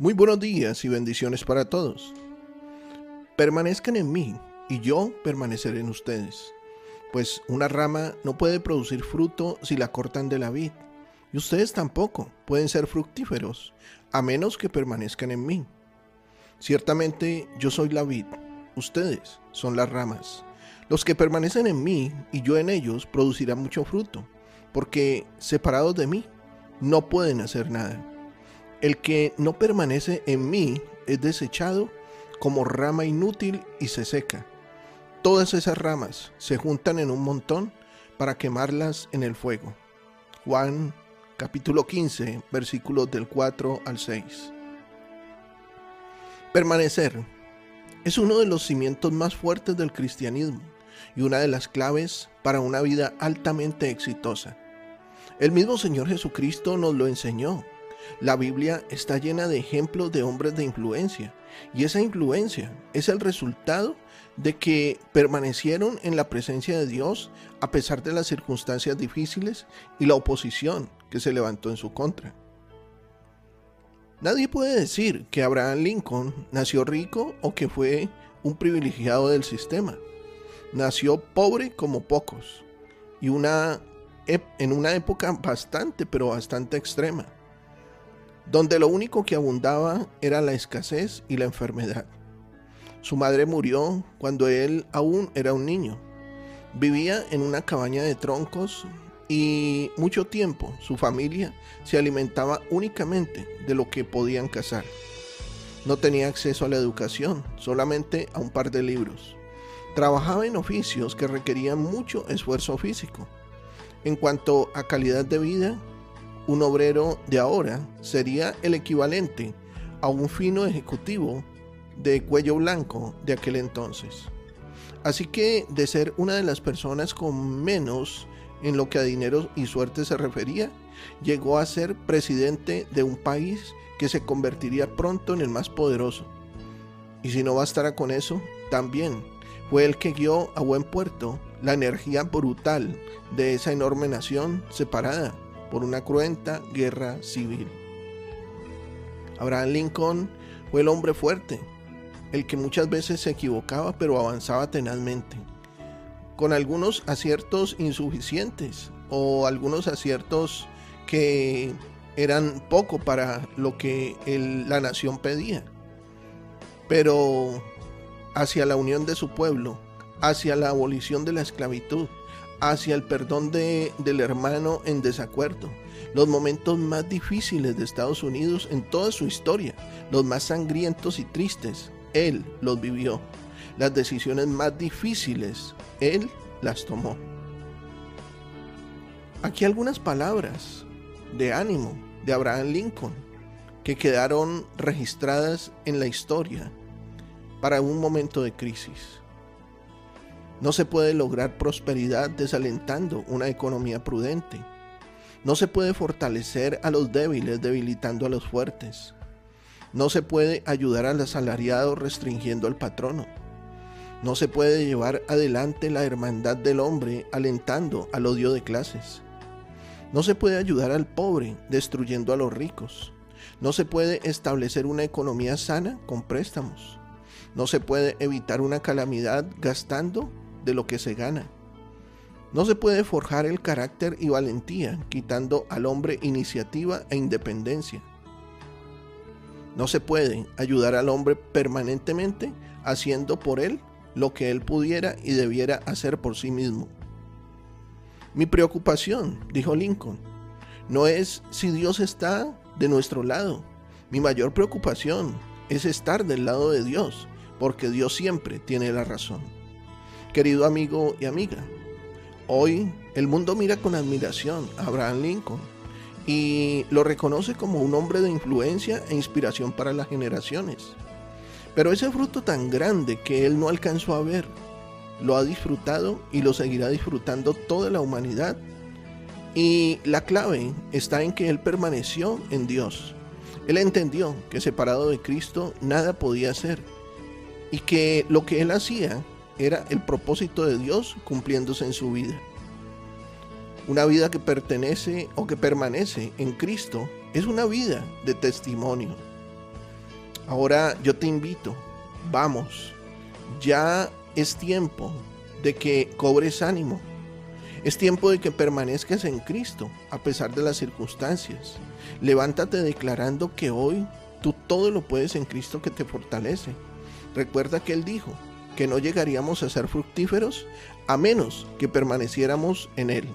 Muy buenos días y bendiciones para todos. Permanezcan en mí y yo permaneceré en ustedes. Pues una rama no puede producir fruto si la cortan de la vid. Y ustedes tampoco pueden ser fructíferos a menos que permanezcan en mí. Ciertamente yo soy la vid, ustedes son las ramas. Los que permanecen en mí y yo en ellos producirán mucho fruto, porque separados de mí no pueden hacer nada. El que no permanece en mí es desechado como rama inútil y se seca. Todas esas ramas se juntan en un montón para quemarlas en el fuego. Juan capítulo 15 versículos del 4 al 6. Permanecer es uno de los cimientos más fuertes del cristianismo y una de las claves para una vida altamente exitosa. El mismo Señor Jesucristo nos lo enseñó la Biblia está llena de ejemplos de hombres de influencia y esa influencia es el resultado de que permanecieron en la presencia de Dios a pesar de las circunstancias difíciles y la oposición que se levantó en su contra. Nadie puede decir que Abraham Lincoln nació rico o que fue un privilegiado del sistema. Nació pobre como pocos y en una época bastante, pero bastante extrema donde lo único que abundaba era la escasez y la enfermedad. Su madre murió cuando él aún era un niño. Vivía en una cabaña de troncos y mucho tiempo su familia se alimentaba únicamente de lo que podían cazar. No tenía acceso a la educación, solamente a un par de libros. Trabajaba en oficios que requerían mucho esfuerzo físico. En cuanto a calidad de vida, un obrero de ahora sería el equivalente a un fino ejecutivo de cuello blanco de aquel entonces. Así que de ser una de las personas con menos en lo que a dinero y suerte se refería, llegó a ser presidente de un país que se convertiría pronto en el más poderoso. Y si no bastara con eso, también fue el que guió a buen puerto la energía brutal de esa enorme nación separada por una cruenta guerra civil. Abraham Lincoln fue el hombre fuerte, el que muchas veces se equivocaba pero avanzaba tenazmente, con algunos aciertos insuficientes o algunos aciertos que eran poco para lo que la nación pedía, pero hacia la unión de su pueblo, hacia la abolición de la esclavitud, hacia el perdón de, del hermano en desacuerdo. Los momentos más difíciles de Estados Unidos en toda su historia, los más sangrientos y tristes, él los vivió. Las decisiones más difíciles, él las tomó. Aquí algunas palabras de ánimo de Abraham Lincoln que quedaron registradas en la historia para un momento de crisis. No se puede lograr prosperidad desalentando una economía prudente. No se puede fortalecer a los débiles debilitando a los fuertes. No se puede ayudar al asalariado restringiendo al patrono. No se puede llevar adelante la hermandad del hombre alentando al odio de clases. No se puede ayudar al pobre destruyendo a los ricos. No se puede establecer una economía sana con préstamos. No se puede evitar una calamidad gastando de lo que se gana. No se puede forjar el carácter y valentía quitando al hombre iniciativa e independencia. No se puede ayudar al hombre permanentemente haciendo por él lo que él pudiera y debiera hacer por sí mismo. Mi preocupación, dijo Lincoln, no es si Dios está de nuestro lado. Mi mayor preocupación es estar del lado de Dios, porque Dios siempre tiene la razón. Querido amigo y amiga, hoy el mundo mira con admiración a Abraham Lincoln y lo reconoce como un hombre de influencia e inspiración para las generaciones. Pero ese fruto tan grande que él no alcanzó a ver, lo ha disfrutado y lo seguirá disfrutando toda la humanidad. Y la clave está en que él permaneció en Dios. Él entendió que separado de Cristo nada podía hacer y que lo que él hacía era el propósito de Dios cumpliéndose en su vida. Una vida que pertenece o que permanece en Cristo es una vida de testimonio. Ahora yo te invito, vamos, ya es tiempo de que cobres ánimo. Es tiempo de que permanezcas en Cristo a pesar de las circunstancias. Levántate declarando que hoy tú todo lo puedes en Cristo que te fortalece. Recuerda que Él dijo que no llegaríamos a ser fructíferos a menos que permaneciéramos en Él.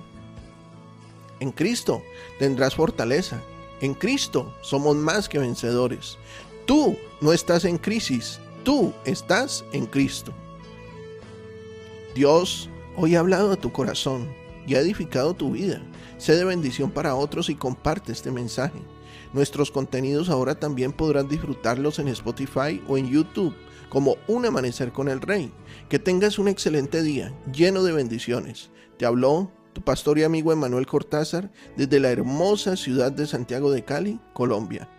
En Cristo tendrás fortaleza. En Cristo somos más que vencedores. Tú no estás en crisis, tú estás en Cristo. Dios hoy ha hablado a tu corazón y ha edificado tu vida. Sé de bendición para otros y comparte este mensaje. Nuestros contenidos ahora también podrán disfrutarlos en Spotify o en YouTube como Un Amanecer con el Rey. Que tengas un excelente día lleno de bendiciones. Te habló tu pastor y amigo Emanuel Cortázar desde la hermosa ciudad de Santiago de Cali, Colombia.